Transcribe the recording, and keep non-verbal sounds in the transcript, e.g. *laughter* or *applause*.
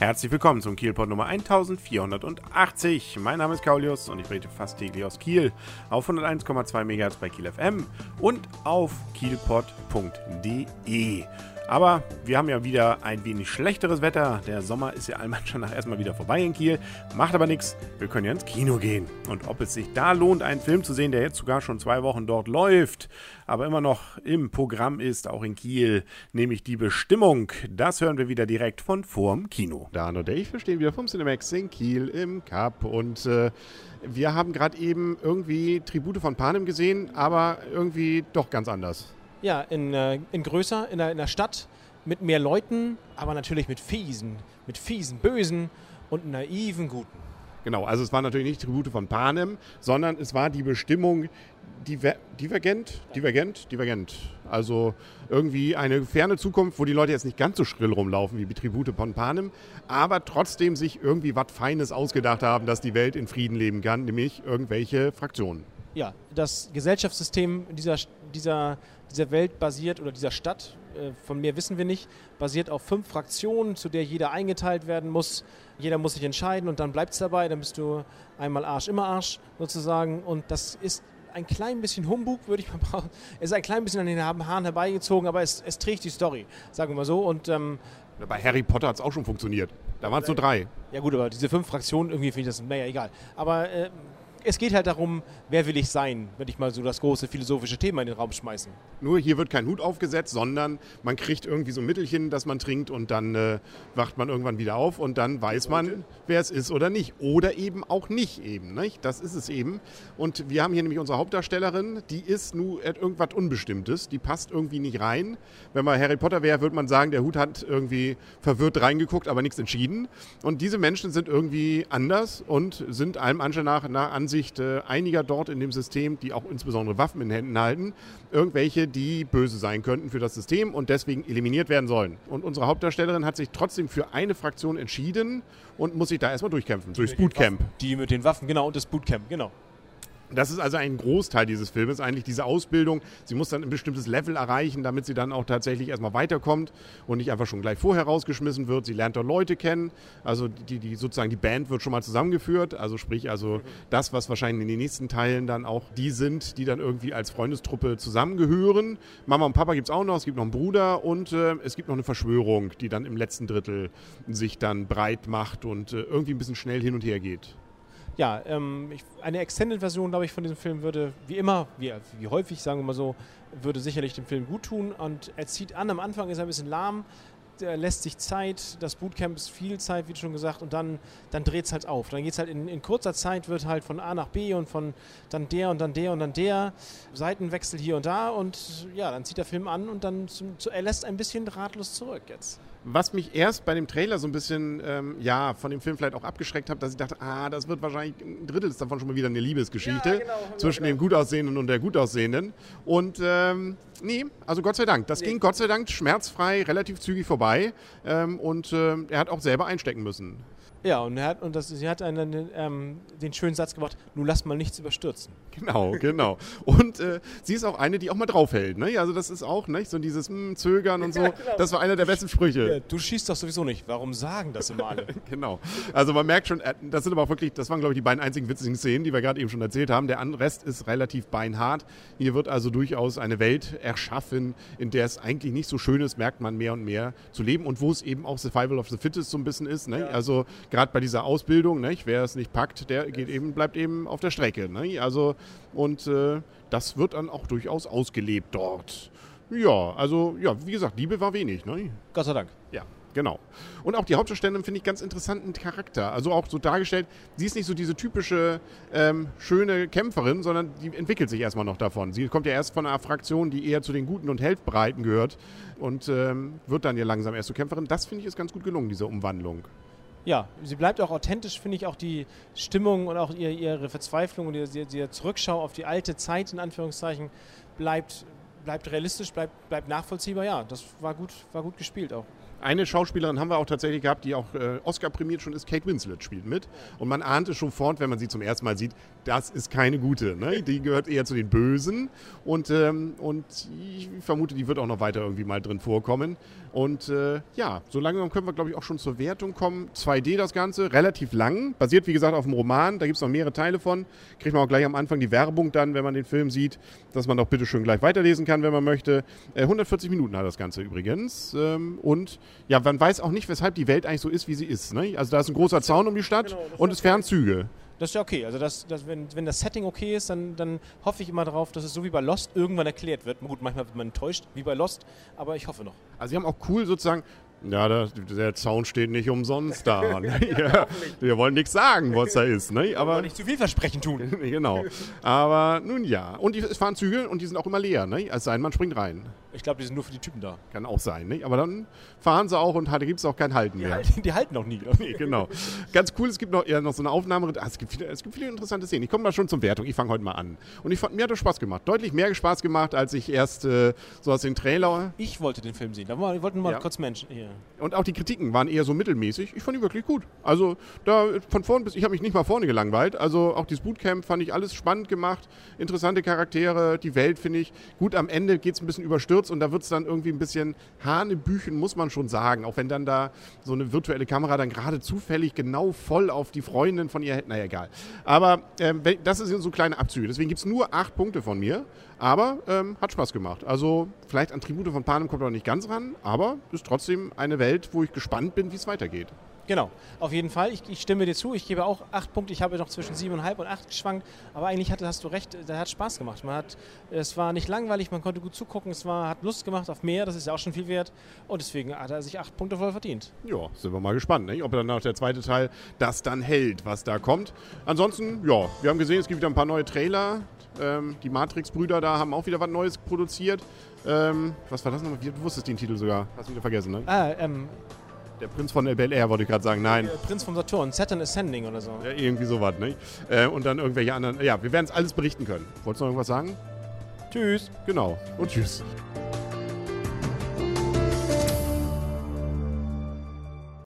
Herzlich willkommen zum Kielpot Nummer 1480. Mein Name ist Kaulius und ich berichte fast täglich aus Kiel auf 101,2 MHz bei Kiel FM und auf kielpot.de. Aber wir haben ja wieder ein wenig schlechteres Wetter. Der Sommer ist ja allem schon nach erstmal wieder vorbei in Kiel. Macht aber nichts. Wir können ja ins Kino gehen. Und ob es sich da lohnt, einen Film zu sehen, der jetzt sogar schon zwei Wochen dort läuft, aber immer noch im Programm ist, auch in Kiel, nämlich die Bestimmung. Das hören wir wieder direkt von vorm Kino. Dan und ich, wir stehen wieder vom Cinemax in Kiel im Cup und äh, wir haben gerade eben irgendwie Tribute von Panem gesehen, aber irgendwie doch ganz anders. Ja, in, äh, in größer, in der, in der Stadt, mit mehr Leuten, aber natürlich mit fiesen, mit fiesen, bösen und naiven Guten. Genau, also es war natürlich nicht Tribute von Panem, sondern es war die Bestimmung diver divergent, divergent, divergent. Also irgendwie eine ferne Zukunft, wo die Leute jetzt nicht ganz so schrill rumlaufen wie die Tribute von Panem, aber trotzdem sich irgendwie was Feines ausgedacht haben, dass die Welt in Frieden leben kann, nämlich irgendwelche Fraktionen. Ja, das Gesellschaftssystem dieser, dieser dieser Welt basiert oder dieser Stadt, äh, von mehr wissen wir nicht, basiert auf fünf Fraktionen, zu der jeder eingeteilt werden muss. Jeder muss sich entscheiden und dann bleibt es dabei. Dann bist du einmal Arsch, immer Arsch sozusagen. Und das ist ein klein bisschen Humbug, würde ich mal *laughs* brauchen. Es ist ein klein bisschen an den Haaren herbeigezogen, aber es, es trägt die Story, sagen wir mal so. Und ähm, bei Harry Potter hat es auch schon funktioniert. Da waren es nur drei. Ja gut, aber diese fünf Fraktionen, irgendwie finde ich das, naja, egal. Aber äh, es geht halt darum, wer will ich sein, wenn ich mal so das große philosophische Thema in den Raum schmeißen. Nur hier wird kein Hut aufgesetzt, sondern man kriegt irgendwie so ein Mittelchen, das man trinkt und dann äh, wacht man irgendwann wieder auf und dann weiß man, wer es ist oder nicht. Oder eben auch nicht eben. Nicht? Das ist es eben. Und wir haben hier nämlich unsere Hauptdarstellerin, die ist nur irgendwas Unbestimmtes, die passt irgendwie nicht rein. Wenn man Harry Potter wäre, würde man sagen, der Hut hat irgendwie verwirrt reingeguckt, aber nichts entschieden. Und diese Menschen sind irgendwie anders und sind allem Anschein nach, nach Ansicht äh, einiger dort in dem System, die auch insbesondere Waffen in Händen halten, irgendwelche, die böse sein könnten für das System und deswegen eliminiert werden sollen. Und unsere Hauptdarstellerin hat sich trotzdem für eine Fraktion entschieden und muss sich da erstmal durchkämpfen, durchs Bootcamp. Die mit den Waffen, genau, und das Bootcamp, genau. Das ist also ein Großteil dieses Filmes, eigentlich diese Ausbildung. Sie muss dann ein bestimmtes Level erreichen, damit sie dann auch tatsächlich erstmal weiterkommt und nicht einfach schon gleich vorher rausgeschmissen wird. Sie lernt dort Leute kennen, also die, die sozusagen die Band wird schon mal zusammengeführt, also sprich also das, was wahrscheinlich in den nächsten Teilen dann auch die sind, die dann irgendwie als Freundestruppe zusammengehören. Mama und Papa gibt es auch noch, es gibt noch einen Bruder und äh, es gibt noch eine Verschwörung, die dann im letzten Drittel sich dann breit macht und äh, irgendwie ein bisschen schnell hin und her geht ja, ähm, ich, eine Extended-Version, glaube ich, von diesem Film würde, wie immer, wie, wie häufig, sagen wir mal so, würde sicherlich dem Film gut tun. Und er zieht an, am Anfang ist er ein bisschen lahm, lässt sich Zeit, das Bootcamp ist viel Zeit, wie schon gesagt, und dann, dann dreht es halt auf. Dann geht es halt in, in, kurzer Zeit, wird halt von A nach B und von dann der und dann der und dann der, Seitenwechsel hier und da und ja, dann zieht der Film an und dann zum, zu, er lässt ein bisschen ratlos zurück jetzt was mich erst bei dem Trailer so ein bisschen, ähm, ja, von dem Film vielleicht auch abgeschreckt hat, dass ich dachte, ah, das wird wahrscheinlich ein Drittel davon schon mal wieder eine Liebesgeschichte ja, genau, zwischen dem Gutaussehenden und der Gutaussehenden. Und ähm, nee, also Gott sei Dank. Das nee. ging Gott sei Dank schmerzfrei, relativ zügig vorbei. Ähm, und äh, er hat auch selber einstecken müssen. Ja, und, er hat, und das, sie hat einen, ähm, den schönen Satz gemacht, nun lass mal nichts überstürzen. Genau, genau. Und äh, sie ist auch eine, die auch mal draufhält. Ne? Also das ist auch nicht so dieses mh, hm, Zögern und so. Ja, genau. Das war einer der besten Sprüche. Ja, du schießt doch sowieso nicht. Warum sagen das immer alle? *laughs* genau. Also man merkt schon, äh, das sind aber auch wirklich, das waren glaube ich die beiden einzigen witzigen Szenen, die wir gerade eben schon erzählt haben. Der Rest ist relativ beinhart. Hier wird also durchaus eine Welt erschaffen, in der es eigentlich nicht so schön ist, merkt man mehr und mehr zu leben und wo es eben auch Survival of the Fittest so ein bisschen ist. Ne? Ja. Also gerade bei dieser Ausbildung, nicht? wer es nicht packt, der geht eben, bleibt eben auf der Strecke. Nicht? Also, und äh, das wird dann auch durchaus ausgelebt dort. Ja, also, ja, wie gesagt, Liebe war wenig. Ne? Gott sei Dank. Ja. Genau. Und auch die Hauptdarstellerin finde ich ganz interessanten Charakter. Also auch so dargestellt, sie ist nicht so diese typische ähm, schöne Kämpferin, sondern die entwickelt sich erstmal noch davon. Sie kommt ja erst von einer Fraktion, die eher zu den Guten und Helfbereiten gehört und ähm, wird dann ja langsam erst zur Kämpferin. Das finde ich ist ganz gut gelungen, diese Umwandlung ja, sie bleibt auch authentisch, finde ich, auch die Stimmung und auch ihre, ihre Verzweiflung und ihre, ihre Zurückschau auf die alte Zeit, in Anführungszeichen, bleibt, bleibt realistisch, bleibt, bleibt nachvollziehbar. Ja, das war gut, war gut gespielt auch. Eine Schauspielerin haben wir auch tatsächlich gehabt, die auch äh, Oscar prämiert schon ist. Kate Winslet spielt mit. Und man ahnt es schon fort, wenn man sie zum ersten Mal sieht, das ist keine gute. Ne? Die gehört eher zu den Bösen. Und, ähm, und ich vermute, die wird auch noch weiter irgendwie mal drin vorkommen. Und äh, ja, so langsam können wir, glaube ich, auch schon zur Wertung kommen. 2D das Ganze, relativ lang. Basiert, wie gesagt, auf dem Roman. Da gibt es noch mehrere Teile von. Kriegt man auch gleich am Anfang die Werbung dann, wenn man den Film sieht, dass man doch bitte schön gleich weiterlesen kann, wenn man möchte. Äh, 140 Minuten hat das Ganze übrigens. Ähm, und ja, man weiß auch nicht, weshalb die Welt eigentlich so ist, wie sie ist. Ne? Also da ist ein großer Zaun um die Stadt Genau, und es fähren Züge. Das ist ja okay. Also das, das, wenn, wenn das Setting okay ist, dann, dann hoffe ich immer darauf, dass es so wie bei Lost irgendwann erklärt wird. Gut, manchmal wird man enttäuscht, wie bei Lost, aber ich hoffe noch. Also sie haben auch cool sozusagen, ja, der, der Zaun steht nicht umsonst da. *laughs* ne? ja, wir wollen nichts sagen, was da ist. Ne? Aber Aber nicht zu viel Versprechen tun. *laughs* genau. Aber nun ja. Und die, es fahren Züge und die sind auch immer leer. Ne? Es sei denn, man springt rein. Ich glaube, die sind nur für die Typen da. Kann auch sein. Ne? Aber dann fahren sie auch und da gibt es auch kein Halten mehr. Die, *laughs* die halten auch nie. glaub ich. Nee, genau. Ganz cool, es gibt noch, ja, noch so eine Aufnahme. Ah, es, gibt viele, es gibt viele interessante Szenen. Ich komme mal schon zur Wertung. Ich fange heute mal an. Und ich fand, mir hat das Spaß gemacht. Deutlich mehr Spaß gemacht, als ich erst äh, so aus den Trailer. Ich wollte den Film sehen. Da war, ich wollte nur mal Ja. kurz Menschen. Hier. Und auch die Kritiken waren eher so mittelmäßig. Ich fand die wirklich gut. Also da von vorn bis, ich habe mich nicht mal vorne gelangweilt. Also auch dieses Bootcamp fand ich alles spannend gemacht. Interessante Charaktere, die Welt finde ich gut. Am Ende geht es ein bisschen überstürzt und da wird es dann irgendwie ein bisschen Hanebüchen, muss man schon sagen. Auch wenn dann da so eine virtuelle Kamera dann gerade zufällig genau voll auf die Freundin von ihr hält. Naja, egal. Aber ähm, das sind so kleine Abzüge. Deswegen gibt es nur acht Punkte von mir. Aber ähm, hat Spaß gemacht. Also vielleicht an Tribute von Panem kommt noch nicht ganz ran, aber ist trotzdem eine Welt, wo ich gespannt bin, wie es weitergeht. Genau, auf jeden Fall. Ich, ich stimme dir zu. Ich gebe auch acht Punkte. Ich habe noch zwischen siebeneinhalb und acht geschwankt. Aber eigentlich hatte, hast du recht, da hat Spaß gemacht. Man hat, es war nicht langweilig, man konnte gut zugucken. Es war, hat Lust gemacht auf mehr. Das ist ja auch schon viel wert. Und deswegen hat er sich acht Punkte voll verdient. Ja, sind wir mal gespannt, ne? ob dann nach der zweite Teil das dann hält, was da kommt. Ansonsten, ja, wir haben gesehen, es gibt wieder ein paar neue Trailer. Ähm, die Matrix-Brüder da haben auch wieder was Neues produziert. Ähm, was war das nochmal? Du wusstest den Titel sogar. Hast du wieder vergessen, ne? Ah, ähm, Der Prinz von Bel Air wollte ich gerade sagen. Nein, äh, Prinz vom Saturn, Saturn Ascending oder so. ja, irgendwie sowas, ne? Äh, und dann irgendwelche anderen. Ja, wir werden es alles berichten können. Wolltest du noch irgendwas sagen? Tschüss. Genau. Und tschüss.